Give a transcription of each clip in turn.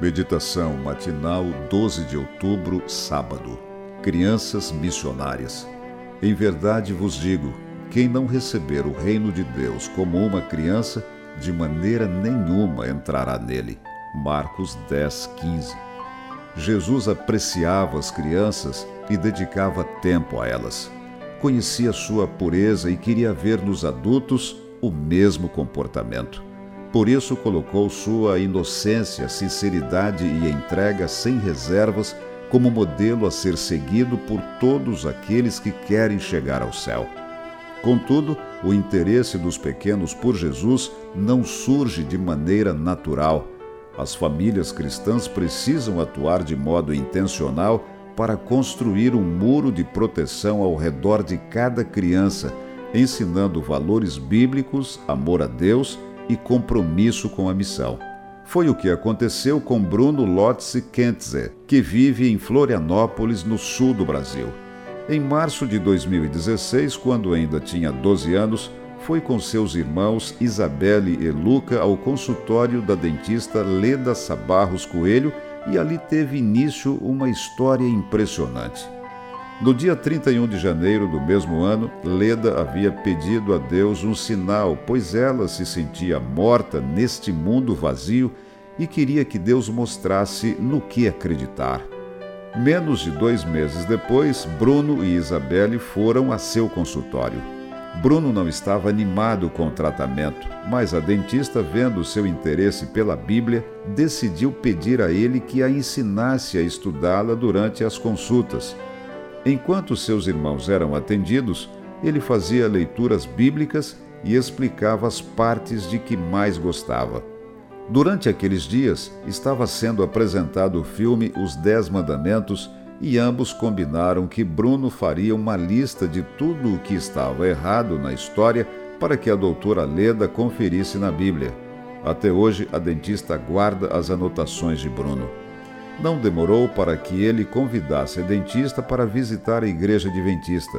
Meditação matinal 12 de outubro, sábado. Crianças missionárias. Em verdade vos digo: quem não receber o reino de Deus como uma criança, de maneira nenhuma entrará nele. Marcos 10, 15. Jesus apreciava as crianças e dedicava tempo a elas. Conhecia sua pureza e queria ver nos adultos o mesmo comportamento. Por isso colocou sua inocência, sinceridade e entrega sem reservas como modelo a ser seguido por todos aqueles que querem chegar ao céu. Contudo, o interesse dos pequenos por Jesus não surge de maneira natural. As famílias cristãs precisam atuar de modo intencional para construir um muro de proteção ao redor de cada criança, ensinando valores bíblicos, amor a Deus e compromisso com a missão. Foi o que aconteceu com Bruno Lotze Kentze, que vive em Florianópolis, no sul do Brasil. Em março de 2016, quando ainda tinha 12 anos, foi com seus irmãos Isabelle e Luca ao consultório da dentista Leda Sabarros Coelho e ali teve início uma história impressionante. No dia 31 de janeiro do mesmo ano, Leda havia pedido a Deus um sinal, pois ela se sentia morta neste mundo vazio e queria que Deus mostrasse no que acreditar. Menos de dois meses depois, Bruno e Isabelle foram a seu consultório. Bruno não estava animado com o tratamento, mas a dentista, vendo seu interesse pela Bíblia, decidiu pedir a ele que a ensinasse a estudá-la durante as consultas. Enquanto seus irmãos eram atendidos, ele fazia leituras bíblicas e explicava as partes de que mais gostava. Durante aqueles dias, estava sendo apresentado o filme Os Dez Mandamentos e ambos combinaram que Bruno faria uma lista de tudo o que estava errado na história para que a doutora Leda conferisse na Bíblia. Até hoje, a dentista guarda as anotações de Bruno. Não demorou para que ele convidasse a dentista para visitar a igreja adventista.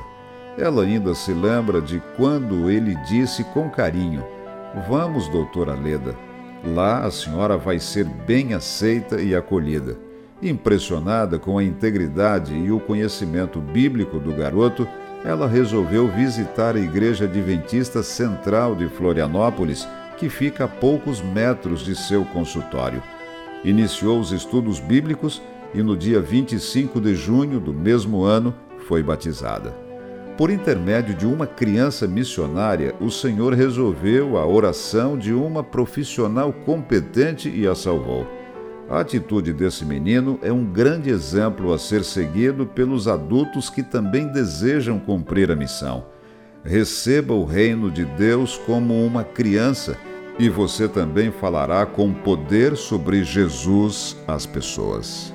Ela ainda se lembra de quando ele disse com carinho: Vamos, doutora Leda. Lá a senhora vai ser bem aceita e acolhida. Impressionada com a integridade e o conhecimento bíblico do garoto, ela resolveu visitar a Igreja Adventista Central de Florianópolis, que fica a poucos metros de seu consultório. Iniciou os estudos bíblicos e no dia 25 de junho do mesmo ano foi batizada. Por intermédio de uma criança missionária, o Senhor resolveu a oração de uma profissional competente e a salvou. A atitude desse menino é um grande exemplo a ser seguido pelos adultos que também desejam cumprir a missão. Receba o reino de Deus como uma criança e você também falará com poder sobre Jesus às pessoas.